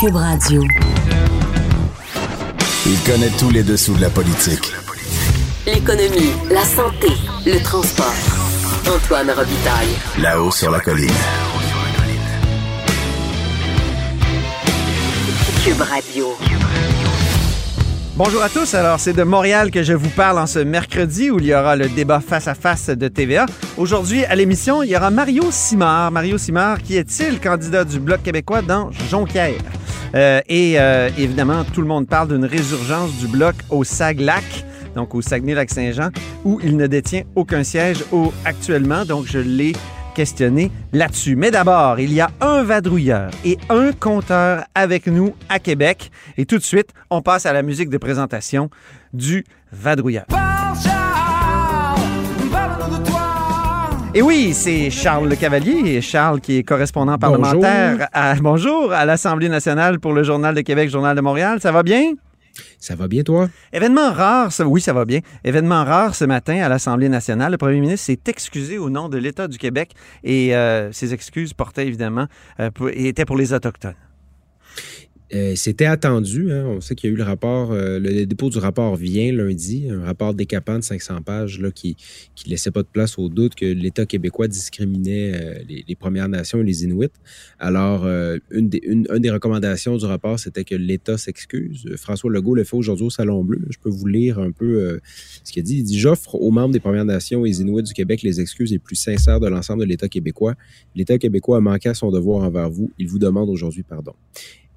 Cube Radio. Il connaît tous les dessous de la politique. L'économie, la santé, le transport. Antoine Robitaille. Là-haut sur la colline. Cube Radio. Bonjour à tous. Alors, c'est de Montréal que je vous parle en ce mercredi où il y aura le débat face à face de TVA. Aujourd'hui, à l'émission, il y aura Mario Simard. Mario Simard, qui est-il candidat du Bloc québécois dans Jonquière? Euh, et euh, évidemment, tout le monde parle d'une résurgence du Bloc au Saglac, donc au Saguenay-Lac-Saint-Jean, où il ne détient aucun siège au, actuellement. Donc, je l'ai questionner là-dessus. Mais d'abord, il y a un vadrouilleur et un compteur avec nous à Québec. Et tout de suite, on passe à la musique de présentation du vadrouilleur. Et oui, c'est Charles Le Cavalier. Charles qui est correspondant parlementaire à, bonjour, à l'Assemblée nationale pour le Journal de Québec, Journal de Montréal. Ça va bien? Ça va bien, toi? Événement rare, oui, ça va bien. Événement rare ce matin à l'Assemblée nationale. Le premier ministre s'est excusé au nom de l'État du Québec et euh, ses excuses portaient évidemment, euh, étaient pour les Autochtones. Euh, c'était attendu. Hein. On sait qu'il y a eu le rapport, euh, le dépôt du rapport vient lundi, un rapport décapant de 500 pages là, qui ne laissait pas de place au doute que l'État québécois discriminait euh, les, Premières Nations et les Inuits. Alors, une, des, une, des recommandations du rapport, c'était que l'État s'excuse. François Legault le fait aujourd'hui au Salon Bleu. Je peux vous lire un peu ce qu'il a dit. Il dit J'offre aux membres des Premières Nations et les Inuits du Québec les excuses les plus sincères de l'ensemble de l'État québécois. L'État québécois a manqué à son devoir envers vous. Il vous demande aujourd'hui pardon.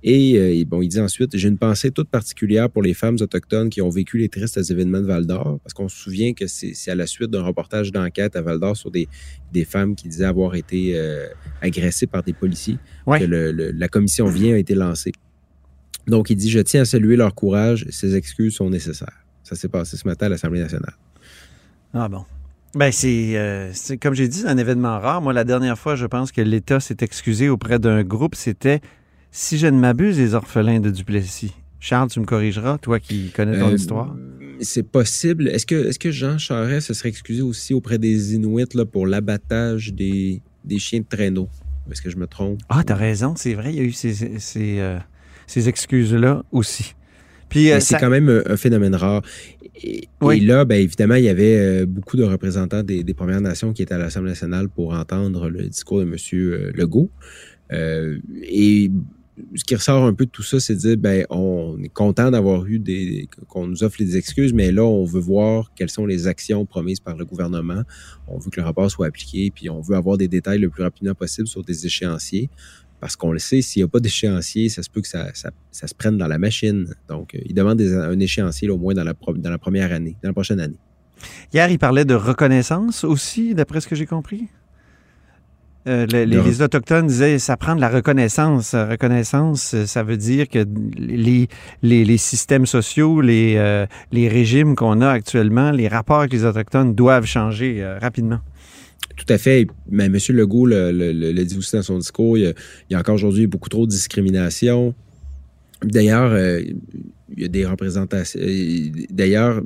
Euh, et, bon, il dit ensuite, j'ai une pensée toute particulière pour les femmes autochtones qui ont vécu les tristes événements de Val d'Or, parce qu'on se souvient que c'est à la suite d'un reportage d'enquête à Val d'Or sur des, des, femmes qui disaient avoir été euh, agressées par des policiers, que la commission vient a été lancée. Donc, il dit, je tiens à saluer leur courage, ces excuses sont nécessaires. Ça s'est passé ce matin à l'Assemblée nationale. Ah bon. Ben c'est, euh, comme j'ai dit, un événement rare. Moi, la dernière fois, je pense que l'État s'est excusé auprès d'un groupe, c'était si je ne m'abuse, les orphelins de Duplessis. Charles, tu me corrigeras, toi qui connais ton euh, histoire. C'est possible. Est-ce que, est que Jean Charest se serait excusé aussi auprès des Inuits là, pour l'abattage des, des, chiens de traîneau? Est-ce que je me trompe? Ah, t'as raison, c'est vrai, il y a eu ces, ces, euh, excuses-là aussi. Puis, euh, c'est quand même un, phénomène rare. Et, là, ben, évidemment, il y avait beaucoup de représentants des, des, Premières Nations qui étaient à l'Assemblée nationale pour entendre le discours de M. Legault. et ce qui ressort un peu de tout ça, c'est de dire, ben, on est content d'avoir eu des, qu'on nous offre des excuses, mais là, on veut voir quelles sont les actions promises par le gouvernement. On veut que le rapport soit appliqué, puis on veut avoir des détails le plus rapidement possible sur des échéanciers. Parce qu'on le sait, s'il n'y a pas d'échéancier, ça se peut que ça, se prenne dans la machine. Donc, euh, il demande un échéancier au moins dans la, dans la première année, dans la prochaine année. Hier, il parlait de reconnaissance aussi, d'après ce que j'ai compris. Euh, les, Autochtones disaient ça prend de la reconnaissance. Reconnaissance, euh, ça veut dire que les, les, systèmes sociaux, les, euh, les régimes qu'on a actuellement, les rapports avec les Autochtones doivent changer rapidement. Tout à fait. Mais M. Legault le, dit aussi dans son discours. Il y a, encore aujourd'hui beaucoup trop de discrimination. D'ailleurs, il y a des représentations. D'ailleurs,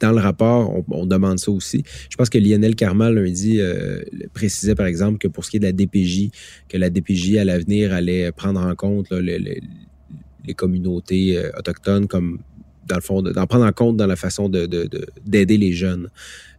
dans le rapport, on, demande ça aussi. Je pense que Lionel Carmal lundi euh, précisait, par exemple, que pour ce qui est de la DPJ, que la DPJ à l'avenir allait prendre en compte les communautés euh, autochtones comme dans le fond, d'en prendre en compte dans la façon d'aider de, de, les jeunes.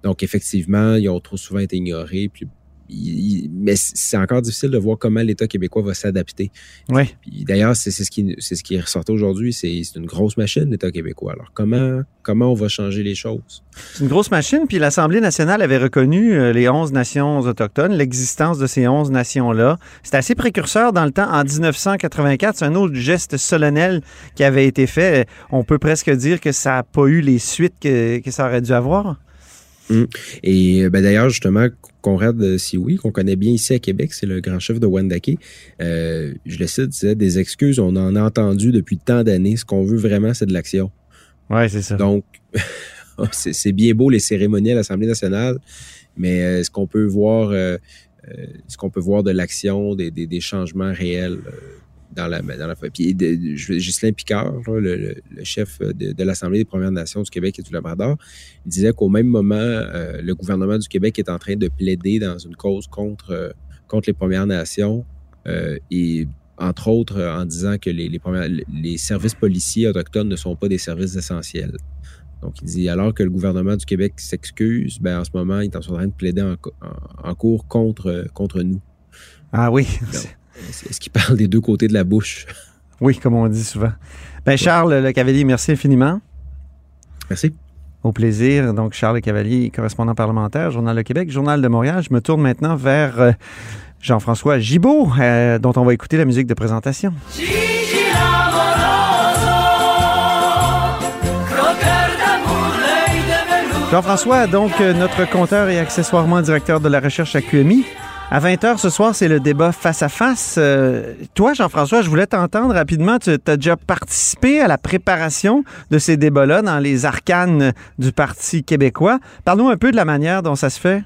Donc, effectivement, ils ont trop souvent été ignorés. Puis mais c'est encore difficile de voir comment l'État québécois va s'adapter. Ouais. D'ailleurs, c'est ce qui c'est ce qui est ressorti aujourd'hui, c'est une grosse machine l'État québécois. Alors comment comment on va changer les choses? C'est une grosse machine. Puis l'Assemblée nationale avait reconnu euh, les 11 nations autochtones, l'existence de ces 11 nations là. C'est assez précurseur dans le temps. En 1984, c'est un autre geste solennel qui avait été fait. On peut presque dire que ça n'a pas eu les suites que, que ça aurait dû avoir. Hum. Et ben d'ailleurs, justement, Conrad oui, qu'on connaît bien ici à Québec, c'est le grand chef de Wendake. Euh, je le cite, disait des excuses, on en a entendu depuis tant d'années. Ce qu'on veut vraiment, c'est de l'action. Oui, c'est ça. Donc, c'est bien beau les cérémonies à l'Assemblée nationale, mais euh, est-ce qu'on peut voir, euh, ce qu'on peut voir de l'action, des, changements réels? Dans la, dans la Puis Ghislain Picard, le, chef de, l'Assemblée des Premières Nations du Québec et du Labrador, il disait qu'au même moment, euh, le gouvernement du Québec est en train de plaider dans une cause contre, euh, contre les Premières Nations. Euh, et entre autres en disant que les, les services policiers autochtones ne sont pas des services essentiels. Donc, il dit alors que le gouvernement du Québec s'excuse, ben, en ce moment, il est en train de plaider en, cours contre, contre nous. Ah oui. Est-ce qu'il parle des deux côtés de la bouche? Oui, comme on dit souvent. Ben, Charles Le Cavalier, merci infiniment. Merci. Au plaisir. Donc, Charles Le Cavalier, correspondant parlementaire, Journal de Québec, Journal de Montréal. Je me tourne maintenant vers euh, Jean-François Gibault, euh, dont on va écouter la musique de présentation. Jean-François, donc euh, notre compteur et accessoirement directeur de la recherche à QMI. À 20h ce soir, c'est le débat face à face. Euh, toi, Jean-François, je voulais t'entendre rapidement. Tu as déjà participé à la préparation de ces débats-là dans les arcanes du Parti québécois. Parlons un peu de la manière dont ça se fait.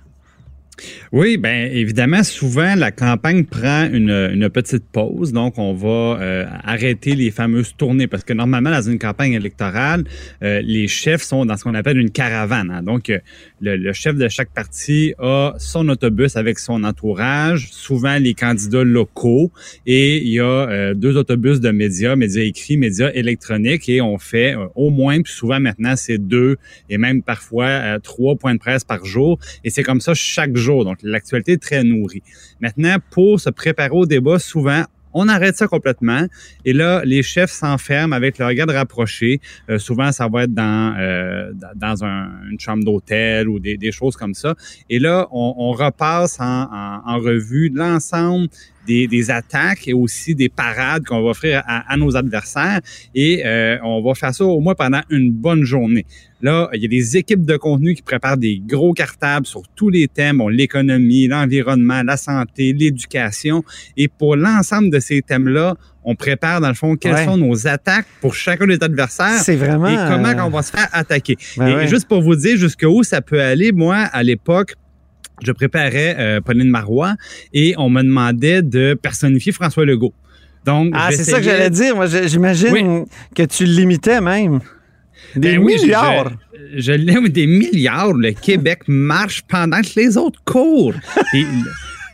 Oui, bien évidemment, souvent la campagne prend une, petite pause, donc on va euh, arrêter les fameuses tournées parce que normalement dans une campagne électorale, euh, les chefs sont dans ce qu'on appelle une caravane. Hein. Donc euh, le, chef de chaque parti a son autobus avec son entourage, souvent les candidats locaux, et il y a deux autobus de médias, médias écrits, médias électroniques, et on fait au moins, puis souvent maintenant c'est deux et même parfois trois points de presse par jour, et c'est comme ça chaque jour donc, l'actualité est très nourrie. Maintenant, pour se préparer au débat, souvent, on arrête ça complètement. Et là, les chefs s'enferment avec le regard rapproché. Euh, souvent, ça va être dans, euh, dans une chambre d'hôtel ou des, choses comme ça. Et là, on, repasse en revue l'ensemble des, attaques et aussi des parades qu'on va offrir à, nos adversaires. Et euh, on va faire ça au moins pendant une bonne journée. Là, il y a des équipes de contenu qui préparent des gros cartables sur tous les thèmes, l'économie, l'environnement, la santé, l'éducation. Et pour l'ensemble de ces thèmes-là, on prépare dans le fond quelles sont nos attaques pour chacun des adversaires. C'est vraiment. Et comment euh, on va se faire attaquer. Ben et juste pour vous dire jusqu'où ça peut aller, moi, à l'époque, je préparais euh, Pauline Marois et on me demandait de personnifier François Legault. Donc, ah, c'est ça que j'allais dire. Moi, j'imagine que tu limitais même. Des ben milliards. je, l'aime des milliards. Le Québec marche pendant que les autres courent.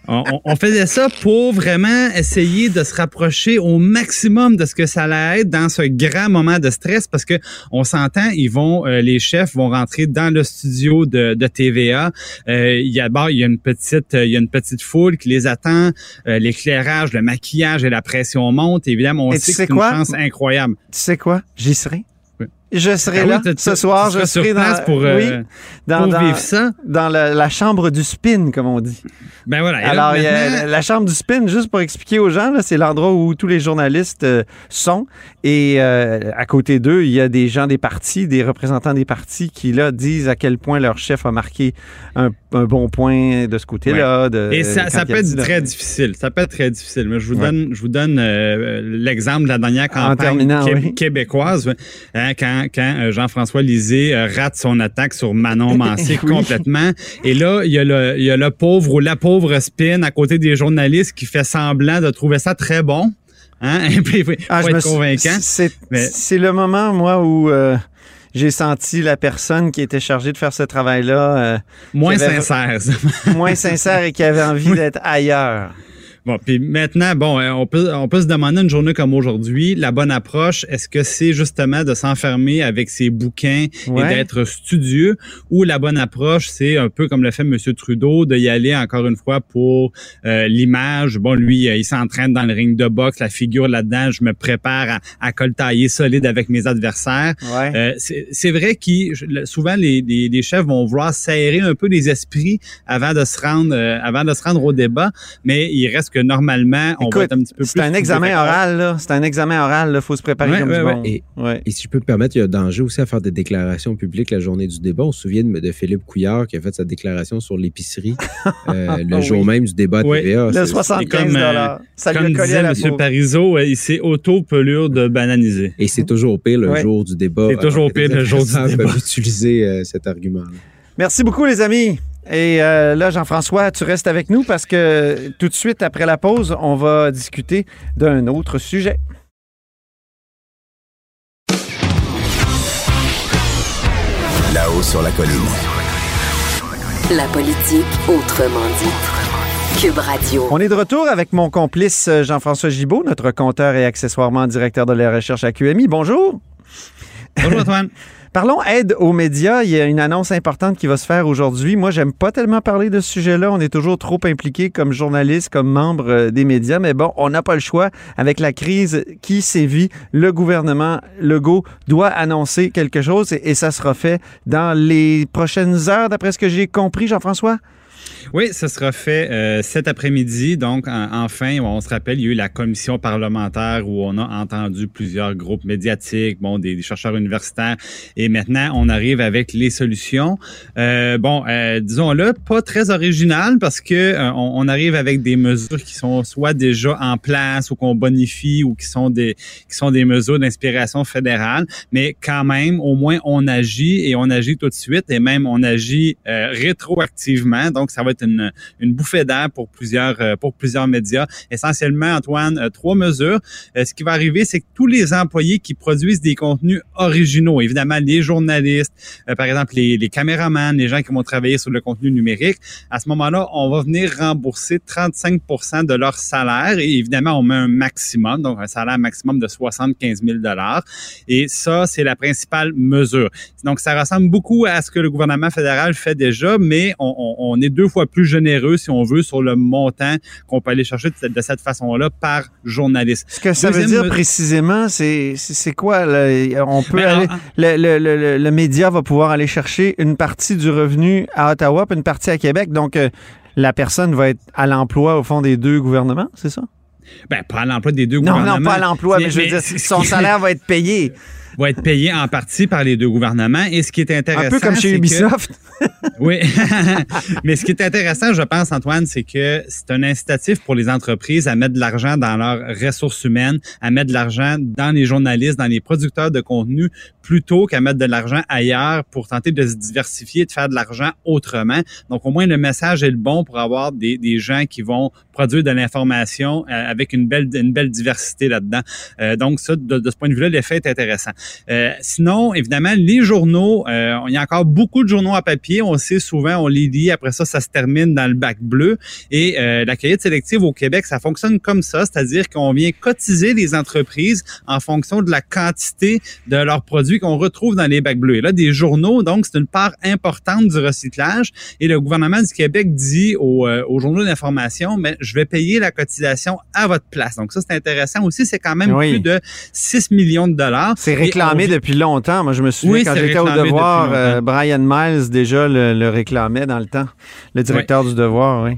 On, faisait ça pour vraiment essayer de se rapprocher au maximum de ce que ça allait être dans ce grand moment de stress parce que on s'entend, ils vont, euh, les chefs vont rentrer dans le studio de, de TVA. Euh, il y a il y a une petite, il y a une petite foule qui les attend. Euh, l'éclairage, le maquillage et la pression montent. Évidemment, on sait que c'est une chance incroyable. Tu sais quoi? J'y serai. Je serai ah là ce soir. Je serai dans, pour, euh, dans, vivre ça. Dans la, chambre du spin, comme on dit. Ben voilà. Alors, la chambre du spin, juste pour expliquer aux gens, c'est l'endroit où tous les journalistes euh, sont. Et euh, à côté d'eux, il y a des gens des partis, des représentants des partis qui, là, disent à quel point leur chef a marqué un, bon point de ce côté-là. Et ça, ça peut être très difficile. Ça peut être très difficile. Mais je vous donne, je vous donne l'exemple de la dernière campagne québécoise. Hein, quand quand, euh, Jean-François Lisée euh, rate son attaque sur Manon Mancé complètement. Et là, il y, a le, il y a le pauvre ou la pauvre spin à côté des journalistes qui fait semblant de trouver ça très bon. Hein? Ah, être convaincant. C'est le moment, moi, où... Euh, j'ai senti la personne qui était chargée de faire ce travail-là. moins sincère. moins sincère et qui avait envie d'être ailleurs. Bon, puis maintenant, bon, euh, on peut, on peut se demander une journée comme aujourd'hui, la bonne approche, est-ce que c'est justement de s'enfermer avec ses bouquins et d'être studieux, ou la bonne approche, c'est un peu comme le fait M. Trudeau, de y aller encore une fois pour euh, l'image. Bon, lui, euh, il s'entraîne dans le ring de boxe, la figure là-dedans, je me prépare à, à coltailler solide avec mes adversaires. c'est vrai que souvent les, les, chefs vont vouloir serrer un peu les esprits avant de se rendre, avant de se rendre au débat, mais il reste que normalement, on va être un petit peu plus. C'est un examen oral, là. C'est un examen oral, Il faut se préparer comme du bon. Et, si je peux me permettre, il y a danger aussi à faire des déclarations publiques la journée du débat. On se souvient de, Philippe Couillard qui a fait sa déclaration sur l'épicerie euh, le jour même du débat à TVA. Le 75 comme, euh, Ça comme disait M. Parizeau, il s'est auto-pelure de bananiser. Et c'est toujours pire le jour du débat. C'est toujours pire le jour du débat. utiliser euh, cet argument-là. Merci beaucoup, les amis. Et euh, là, Jean-François, tu restes avec nous parce que tout de suite après la pause, on va discuter d'un autre sujet. Là-haut sur la colline. La politique autrement dit. Cube Radio. On est de retour avec mon complice euh, Jean-François Gibault, notre compteur et accessoirement directeur de la recherche à QMI. Bonjour. Bonjour Antoine. Parlons aide aux médias. Il y a une annonce importante qui va se faire aujourd'hui. Moi, j'aime pas tellement parler de ce sujet-là. On est toujours trop impliqué comme journaliste, comme membre euh, des médias. Mais bon, on n'a pas le choix. Avec la crise qui sévit, le gouvernement Legault doit annoncer quelque chose et, et ça sera fait dans les prochaines heures, d'après ce que j'ai compris, Jean-François? Oui, ce sera fait euh, cet après-midi. Donc, enfin, on se rappelle, il y a eu la commission parlementaire où on a entendu plusieurs groupes médiatiques, bon, des, chercheurs universitaires, et maintenant, on arrive avec les solutions. Euh, bon, euh, disons-le, pas très original parce que euh, on, arrive avec des mesures qui sont soit déjà en place ou qu'on bonifie ou qui sont des qui sont des mesures d'inspiration fédérale, mais quand même, au moins, on agit et on agit tout de suite et même on agit rétroactivement. Donc, ça va être une, une bouffée d'air pour plusieurs, euh, pour plusieurs médias. Essentiellement, Antoine, euh, trois mesures. Euh, ce qui va arriver, c'est que tous les employés qui produisent des contenus originaux, évidemment les journalistes, par exemple les, les caméramans, les gens qui vont travailler sur le contenu numérique, à ce moment-là, on va venir rembourser 35% de leur salaire et évidemment, on met un maximum, donc un salaire maximum de 75 000 Et ça, c'est la principale mesure. Donc, ça ressemble beaucoup à ce que le gouvernement fédéral fait déjà, mais on, on, on est deux fois plus généreux, si on veut, sur le montant qu'on peut aller chercher de, cette façon-là par journaliste. Ce que ça veut dire précisément, c'est quoi? On peut ben, le, le, le, média va pouvoir aller chercher une partie du revenu à Ottawa, puis une partie à Québec. Donc, euh, la personne va être à l'emploi au fond des deux gouvernements, c'est ça? Ben, pas à l'emploi des deux gouvernements. Non, non, pas à l'emploi, mais, je veux dire, son salaire va être payé va être payé en partie par les deux gouvernements. Et ce qui est intéressant. Un peu comme chez Ubisoft. oui. Mais ce qui est intéressant, je pense, Antoine, c'est que c'est un incitatif pour les entreprises à mettre de l'argent dans leurs ressources humaines, à mettre de l'argent dans les journalistes, dans les producteurs de contenu, plutôt qu'à mettre de l'argent ailleurs pour tenter de se diversifier, de faire de l'argent autrement. Donc, au moins, le message est le bon pour avoir des, des gens qui vont produire de l'information euh, avec une belle, une belle diversité là-dedans. Euh, donc, ça, de, de, ce point de vue-là, l'effet est intéressant. Euh, sinon, évidemment, les journaux, il y a encore beaucoup de journaux à papier. On sait souvent, on les lit. Après ça, ça se termine dans le bac bleu. Et la cueillette sélective au Québec, ça fonctionne comme ça, c'est-à-dire qu'on vient cotiser les entreprises en fonction de la quantité de leurs produits qu'on retrouve dans les bacs bleus. Et là, des journaux, donc, c'est une part importante du recyclage. Et le gouvernement du Québec dit aux, aux journaux d'information, mais je vais payer la cotisation à votre place. Donc ça, c'est intéressant aussi. C'est quand même plus de 6 millions de dollars. C'est réclamé depuis longtemps. Moi, je me souviens, quand j'étais au Devoir, euh, Brian Miles déjà le, le, réclamait dans le temps. Le directeur du Devoir, oui.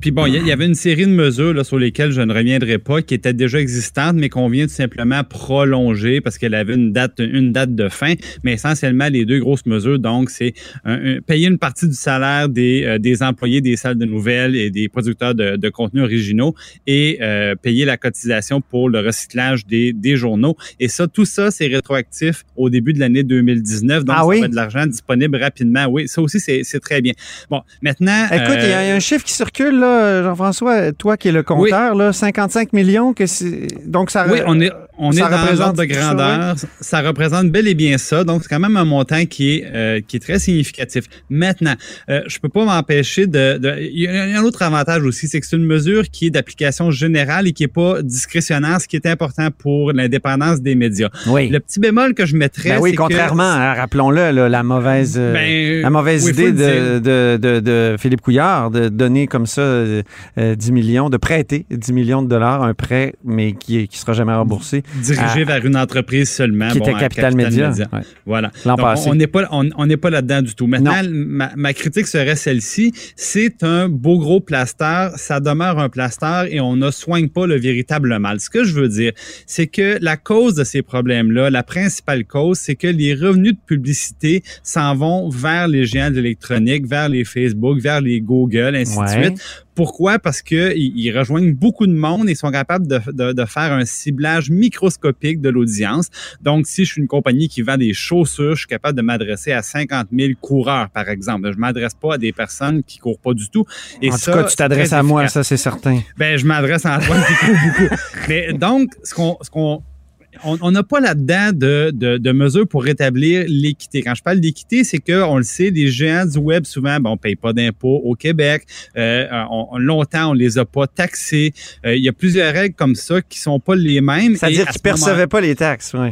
Puis bon, il y, avait une série de mesures là, sur lesquelles je ne reviendrai pas, qui étaient déjà existantes, mais qu'on vient tout simplement prolonger parce qu'elle avait une date, une date de fin. Mais essentiellement, les deux grosses mesures, donc, c'est payer une partie du salaire des, euh, des employés des salles de nouvelles et des producteurs de, de contenus originaux et euh, payer la cotisation pour le recyclage des, des journaux. Et ça, tout ça, c'est rétroactif au début de l'année 2019. Donc, ah ça va de l'argent disponible rapidement. Oui, ça aussi, c'est très bien. Bon, maintenant... Écoute, il y a un chiffre qui circule, Jean-François, toi qui es le compteur, là, 55 millions, que donc ça Oui, on est, on est dans représente de grandeur. Ça, représente bel et bien ça. Donc, c'est quand même un montant qui est, euh, qui est très significatif. Maintenant, euh, je peux pas m'empêcher de, Il y a un autre avantage aussi, c'est que c'est une mesure qui est d'application générale et qui est pas discrétionnaire, ce qui est important pour l'indépendance des médias. Oui. Le petit bémol que je mettrais, ben oui, contrairement, à, rappelons-le, la mauvaise, ben, la mauvaise idée de, de, de, de, Philippe Couillard de donner comme ça 10 euh, millions, de prêter 10 millions de dollars, un prêt, mais qui ne sera jamais remboursé. Dirigé vers une entreprise seulement. Qui était Capital, Média. Voilà. Donc, on n'est pas, on, n'est pas là-dedans du tout. Maintenant, ma, ma, critique serait celle-ci. C'est un beau gros plaster. Ça demeure un plaster et on ne soigne pas le véritable mal. Ce que je veux dire, c'est que la cause de ces problèmes-là, la principale cause, c'est que les revenus de publicité s'en vont vers les géants de l'électronique, vers les Facebook, vers les Google, ainsi de suite pourquoi? Parce qu'ils rejoignent beaucoup de monde et sont capables de, de, de faire un ciblage microscopique de l'audience. Donc, si je suis une compagnie qui vend des chaussures, je suis capable de m'adresser à 50 000 coureurs, par exemple. Je m'adresse pas à des personnes qui courent pas du tout. Et en tout cas, tu t'adresses à moi, ça c'est certain. Ben, je m'adresse à Antoine qui court beaucoup. Mais donc, ce qu'on, ce qu'on on n'a pas là-dedans de, de, mesures pour rétablir l'équité. Quand je parle d'équité, c'est que on le sait, les géants du web souvent, bon, on paye pas d'impôts au Québec. Euh, on, longtemps, on les a pas taxés. Euh, il y a plusieurs règles comme ça qui sont pas les mêmes. C'est-à-dire qu'ils percevaient pas les taxes, oui.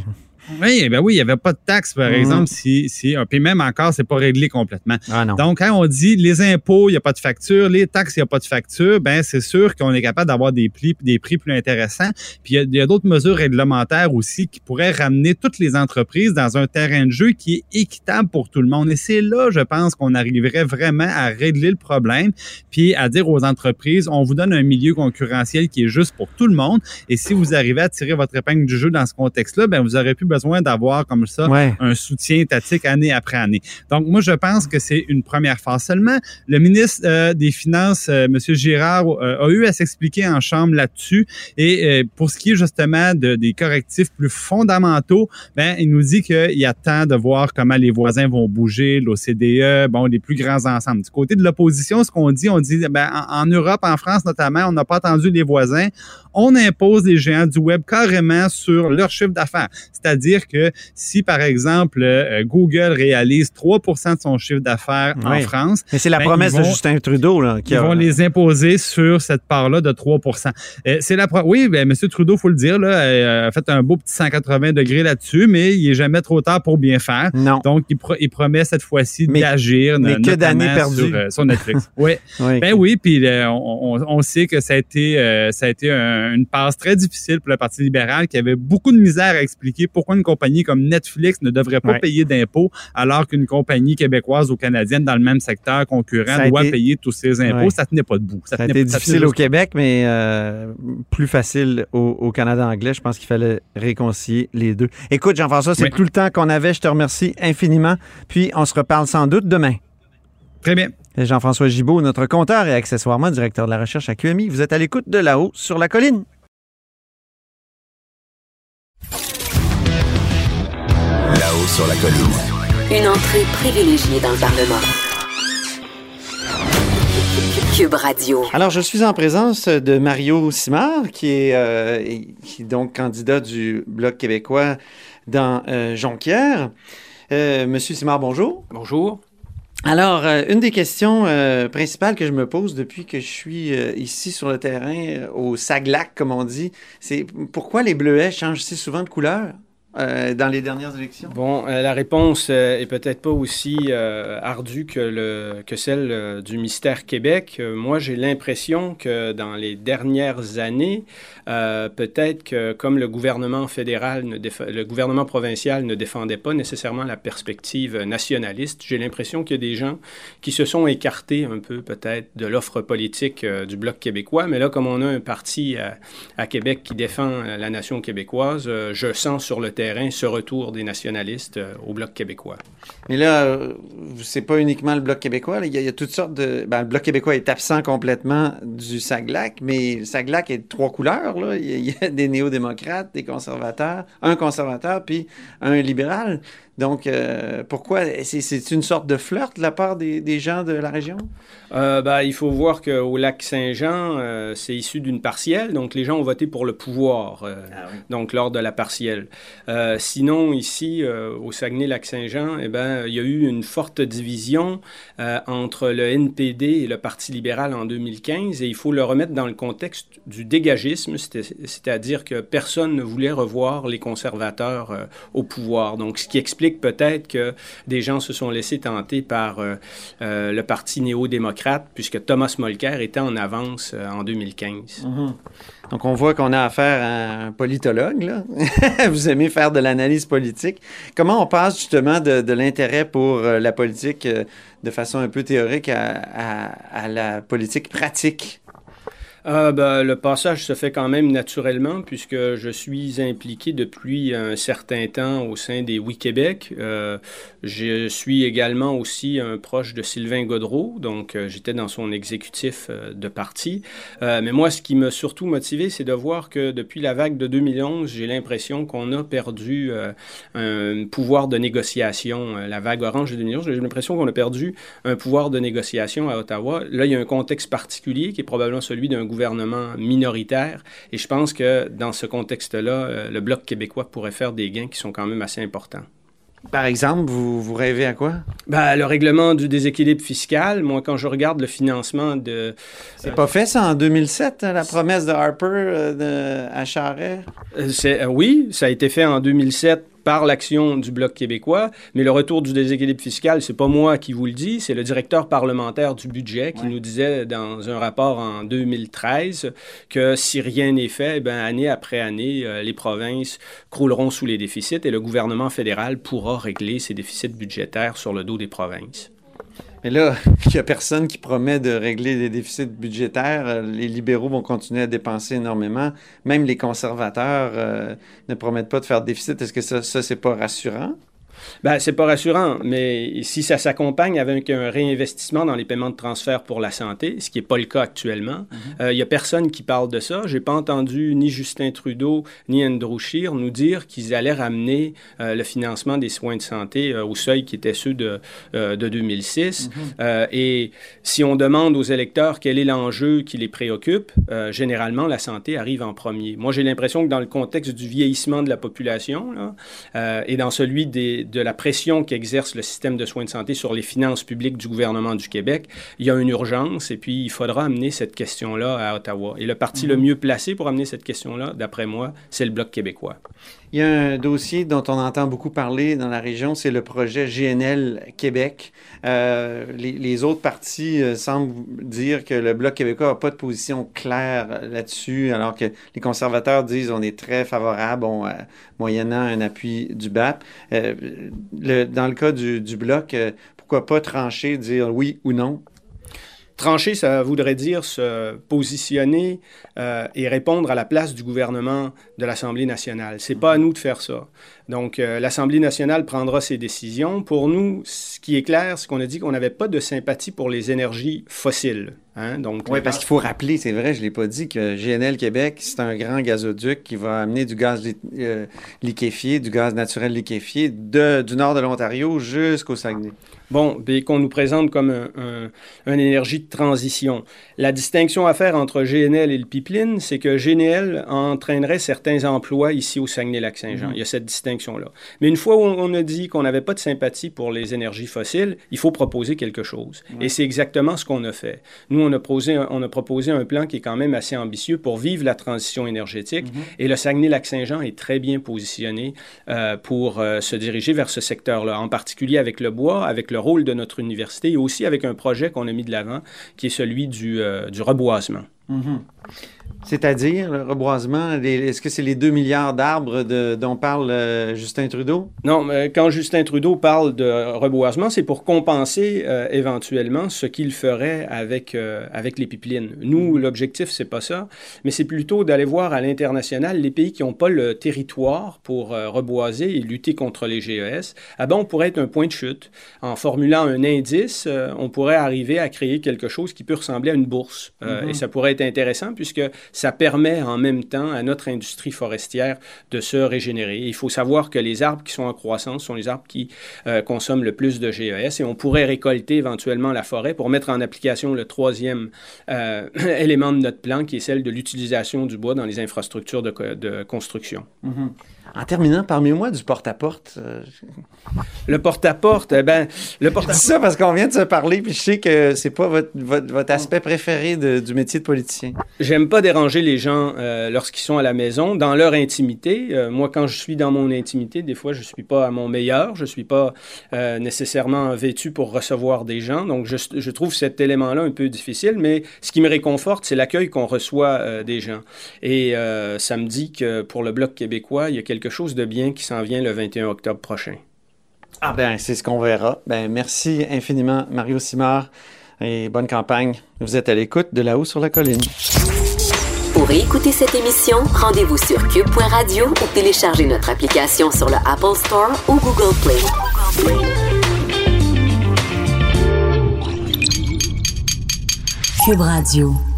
Oui, ben oui, il n'y avait pas de taxe, par mhm. exemple, si, si, puis même encore, c'est pas réglé complètement. Ah Donc, quand on dit les impôts, il n'y a pas de facture, les taxes, il n'y a pas de facture, ben c'est sûr qu'on est capable d'avoir des prix, des prix plus intéressants. Puis il y a, d'autres mesures réglementaires aussi qui pourraient ramener toutes les entreprises dans un terrain de jeu qui est équitable pour tout le monde. Et c'est là, je pense, qu'on arriverait vraiment à régler le problème, puis à dire aux entreprises, on vous donne un milieu concurrentiel qui est juste pour tout le monde. Et si vous arrivez à tirer votre épingle du jeu dans ce contexte-là, ben vous aurez plus besoin d'avoir comme ça un soutien étatique année après année. Donc, moi, je pense que c'est une première phase seulement. Le ministre euh, des Finances, euh, M. Girard, euh, a eu à s'expliquer en chambre là-dessus. Et pour ce qui est justement de, des correctifs plus fondamentaux, ben, il nous dit qu'il y a temps de voir comment les voisins vont bouger, l'OCDE, bon, les plus grands ensembles. Du côté de l'opposition, ce qu'on dit, on dit, ben, en, en Europe, en France notamment, on n'a pas attendu les voisins on impose les géants du web carrément sur leur chiffre d'affaires. C'est-à-dire que si, par exemple, euh, Google réalise 3 de son chiffre d'affaires en France... Mais c'est la ben, promesse de Justin Trudeau. Là, qui vont les imposer sur cette part-là de 3 euh, c'est la Oui, ben, M. Trudeau, faut le dire, là, euh, a fait un beau petit 180 degrés là-dessus, mais il est jamais trop tard pour bien faire. Non. Donc, il, promet cette fois-ci d'agir. Mais que d'années perdues. Sur, Netflix. oui. Ben oui, puis on, sait que ça a été, ça a été un une passe très difficile pour le Parti libéral qui avait beaucoup de misère à expliquer pourquoi une compagnie comme Netflix ne devrait pas payer d'impôts alors qu'une compagnie québécoise ou canadienne dans le même secteur concurrent doit payer tous ses impôts? Ça tenait pas debout. Ça, a été difficile au Québec, mais euh, plus facile au, Canada anglais. Je pense qu'il fallait réconcilier les deux. Écoute, Jean-François, c'est tout le temps qu'on avait. Je te remercie infiniment. Puis on se reparle sans doute demain. Très bien. Jean-François Gibault, notre compteur et accessoirement directeur de la recherche à QMI. Vous êtes à l'écoute de là-haut sur la colline. Là-haut sur la colline. Une entrée privilégiée dans le Parlement. Cube Radio. Alors, je suis en présence de Mario Simard, qui est, euh, qui donc candidat du Bloc québécois dans euh, Jonquière. Euh, Monsieur Simard, bonjour. Bonjour. Alors, euh, une des questions euh, principales que je me pose depuis que je suis euh, ici sur le terrain, au Saglac, comme on dit, c'est pourquoi les bleuets changent si souvent de couleur? Euh, dans les dernières élections? Bon, euh, la réponse euh, est peut-être pas aussi ardue que, le, que celle du mystère Québec. moi, j'ai l'impression que dans les dernières années, peut-être que comme le gouvernement fédéral, le gouvernement provincial ne défendait pas nécessairement la perspective nationaliste, j'ai l'impression qu'il y a des gens qui se sont écartés un peu peut-être de l'offre politique du Bloc québécois. Mais là, comme on a un parti à Québec qui défend la nation québécoise, je sens sur le terrain ce retour des nationalistes euh, au Bloc québécois. Mais là, euh, c'est pas uniquement le Bloc québécois. Il, y a, toutes sortes de... Ben, le Bloc québécois est absent complètement du Saglac, mais le Saglac est de trois couleurs. Il, y a, des néo-démocrates, des conservateurs, un conservateur, puis un libéral. Donc, euh, pourquoi? C'est une sorte de flirt de la part des, gens de la région? Euh, ben, il faut voir qu'au lac Saint-Jean, euh, c'est issu d'une partielle. Donc, les gens ont voté pour le pouvoir, ah donc lors de la partielle. sinon, ici, au Saguenay-Lac-Saint-Jean, eh ben, il y a eu une forte division entre le NPD et le Parti libéral en 2015. Et il faut le remettre dans le contexte du dégagisme, c'est-à-dire que personne ne voulait revoir les conservateurs au pouvoir. Donc, ce qui explique peut-être que des gens se sont laissés tenter par euh, euh, le Parti néo-démocrate, puisque Thomas Molker était en avance euh, en 2015. Mhm. Donc, on voit qu'on a affaire à un politologue. Vous aimez faire de l'analyse politique. Comment on passe justement de, l'intérêt pour la politique de façon un peu théorique à la politique pratique? Euh, ben, le passage se fait quand même naturellement puisque je suis impliqué depuis un certain temps au sein des Oui Québec. Euh, je suis également aussi un proche de Sylvain Godreau, donc euh, j'étais dans son exécutif euh, de parti. mais moi, ce qui m'a surtout motivé, c'est de voir que depuis la vague de 2011, j'ai l'impression qu'on a perdu un pouvoir de négociation. La vague orange de 2011, j'ai l'impression qu'on a perdu un pouvoir de négociation à Ottawa. Là, il y a un contexte particulier qui est probablement celui d'un gouvernement minoritaire. Et je pense que dans ce contexte-là, le Bloc québécois pourrait faire des gains qui sont quand même assez importants. Par exemple, vous, vous rêvez à quoi? Ben, le règlement du déséquilibre fiscal. Moi, quand je regarde le financement de... C'est pas fait, ça, en 2007, la promesse de Harper euh, de, à Charret? Euh, oui, ça a été fait en 2007 par l'action du Bloc québécois. Mais le retour du déséquilibre fiscal, c'est pas moi qui vous le dis, c'est le directeur parlementaire du budget qui nous disait dans un rapport en 2013 que si rien n'est fait, ben, année après année, euh, les provinces crouleront sous les déficits et le gouvernement fédéral pourra régler ces déficits budgétaires sur le dos des provinces. Mais là, il n'y a personne qui promet de régler les déficits budgétaires. Euh, les libéraux vont continuer à dépenser énormément. Même les conservateurs euh, ne promettent pas de faire de déficit. Est-ce que ça, ça c'est pas rassurant? Ben, c'est pas rassurant, mais si ça s'accompagne avec un réinvestissement dans les paiements de transfert pour la santé, ce qui n'est pas le cas actuellement, il mhm. euh, y a personne qui parle de ça. J'ai pas entendu ni Justin Trudeau ni Andrew Scheer nous dire qu'ils allaient ramener euh, le financement des soins de santé euh, au seuil qui était ceux de, de 2006. Mhm. et si on demande aux électeurs quel est l'enjeu qui les préoccupe, généralement, la santé arrive en premier. Moi, j'ai l'impression que dans le contexte du vieillissement de la population là, et dans celui des de la pression qu'exerce le système de soins de santé sur les finances publiques du gouvernement du Québec, il y a une urgence et puis il faudra amener cette question-là à Ottawa. Et le parti le mhm. mieux placé pour amener cette question-là, d'après moi, c'est le Bloc québécois. Il y a un dossier dont on entend beaucoup parler dans la région, c'est le projet GNL Québec. Euh, les, autres partis euh, semblent dire que le Bloc québécois n'a pas de position claire là-dessus, alors que les conservateurs disent on est très favorable, euh, moyennant un appui du BAP. Le, dans le cas du, Bloc, pourquoi pas trancher, dire oui ou non? Trancher, ça voudrait dire se positionner euh, et répondre à la place du gouvernement de l'Assemblée nationale. C'est pas à nous de faire ça. Donc, euh, l'Assemblée nationale prendra ses décisions. Pour nous, ce qui est clair, c'est qu'on a dit qu'on n'avait pas de sympathie pour les énergies fossiles. Hein? Donc, oui, parce qu'il faut rappeler, c'est vrai, je ne l'ai pas dit, que GNL Québec, c'est un grand gazoduc qui va amener du gaz euh, liquéfié, du gaz naturel liquéfié du nord de l'Ontario jusqu'au Saguenay. Bon, et qu'on nous présente comme un, une énergie de transition. La distinction à faire entre GNL et le pipeline, c'est que GNL entraînerait certains emplois ici au Saguenay-Lac-Saint-Jean. Mhm. Il y a cette distinction-là. Mais une fois où on a dit qu'on n'avait pas de sympathie pour les énergies fossiles, il faut proposer quelque chose. Et c'est exactement ce qu'on a fait. Nous, on a, proposé, on a proposé un plan qui est quand même assez ambitieux pour vivre la transition énergétique. Mhm. Et le Saguenay-Lac-Saint-Jean est très bien positionné euh, pour euh, se diriger vers ce secteur-là, en particulier avec le bois, avec le rôle de notre université et aussi avec un projet qu'on a mis de l'avant qui est celui du, euh, du reboisement. Mhm. C'est-à-dire le reboisement, est-ce que c'est les 2 milliards d'arbres dont parle euh, Justin Trudeau? Non, mais quand Justin Trudeau parle de reboisement, c'est pour compenser euh, éventuellement ce qu'il ferait avec, euh, avec les pipelines. Nous, mm. l'objectif, c'est pas ça, mais c'est plutôt d'aller voir à l'international les pays qui n'ont pas le territoire pour reboiser et lutter contre les GES. Ah ben, on pourrait être un point de chute. En formulant un indice, on pourrait arriver à créer quelque chose qui peut ressembler à une bourse. Mm-hmm. Et ça pourrait être intéressant puisque ça permet en même temps à notre industrie forestière de se régénérer. Il faut savoir que les arbres qui sont en croissance sont les arbres qui euh, consomment le plus de GES et on pourrait récolter éventuellement la forêt pour mettre en application le troisième euh, élément de notre plan qui est celle de l'utilisation du bois dans les infrastructures de, construction. Mm-hmm. En terminant, parmi-moi du porte-à-porte. Euh, le porte-à-porte, eh ben, le porte-à-porte. ça parce qu'on vient de se parler, puis je sais que c'est pas votre, votre, aspect préféré du métier de politicien. J'aime pas déranger les gens euh, lorsqu'ils sont à la maison, dans leur intimité. Euh, moi, quand je suis dans mon intimité, des fois, je suis pas à mon meilleur, je suis pas nécessairement vêtu pour recevoir des gens. Donc, je, je trouve cet élément-là un peu difficile, mais ce qui me réconforte, c'est l'accueil qu'on reçoit des gens. Et ça me dit que pour le Bloc québécois, il y a quelque chose de bien qui s'en vient le 21 octobre prochain. Ah ben, c'est ce qu'on verra. Ben, merci infiniment, Mario Simard, et bonne campagne. Vous êtes à l'écoute de là-haut sur la colline. Pour écouter cette émission, rendez-vous sur cube.radio ou téléchargez notre application sur le Apple Store ou Google Play. Cube Radio.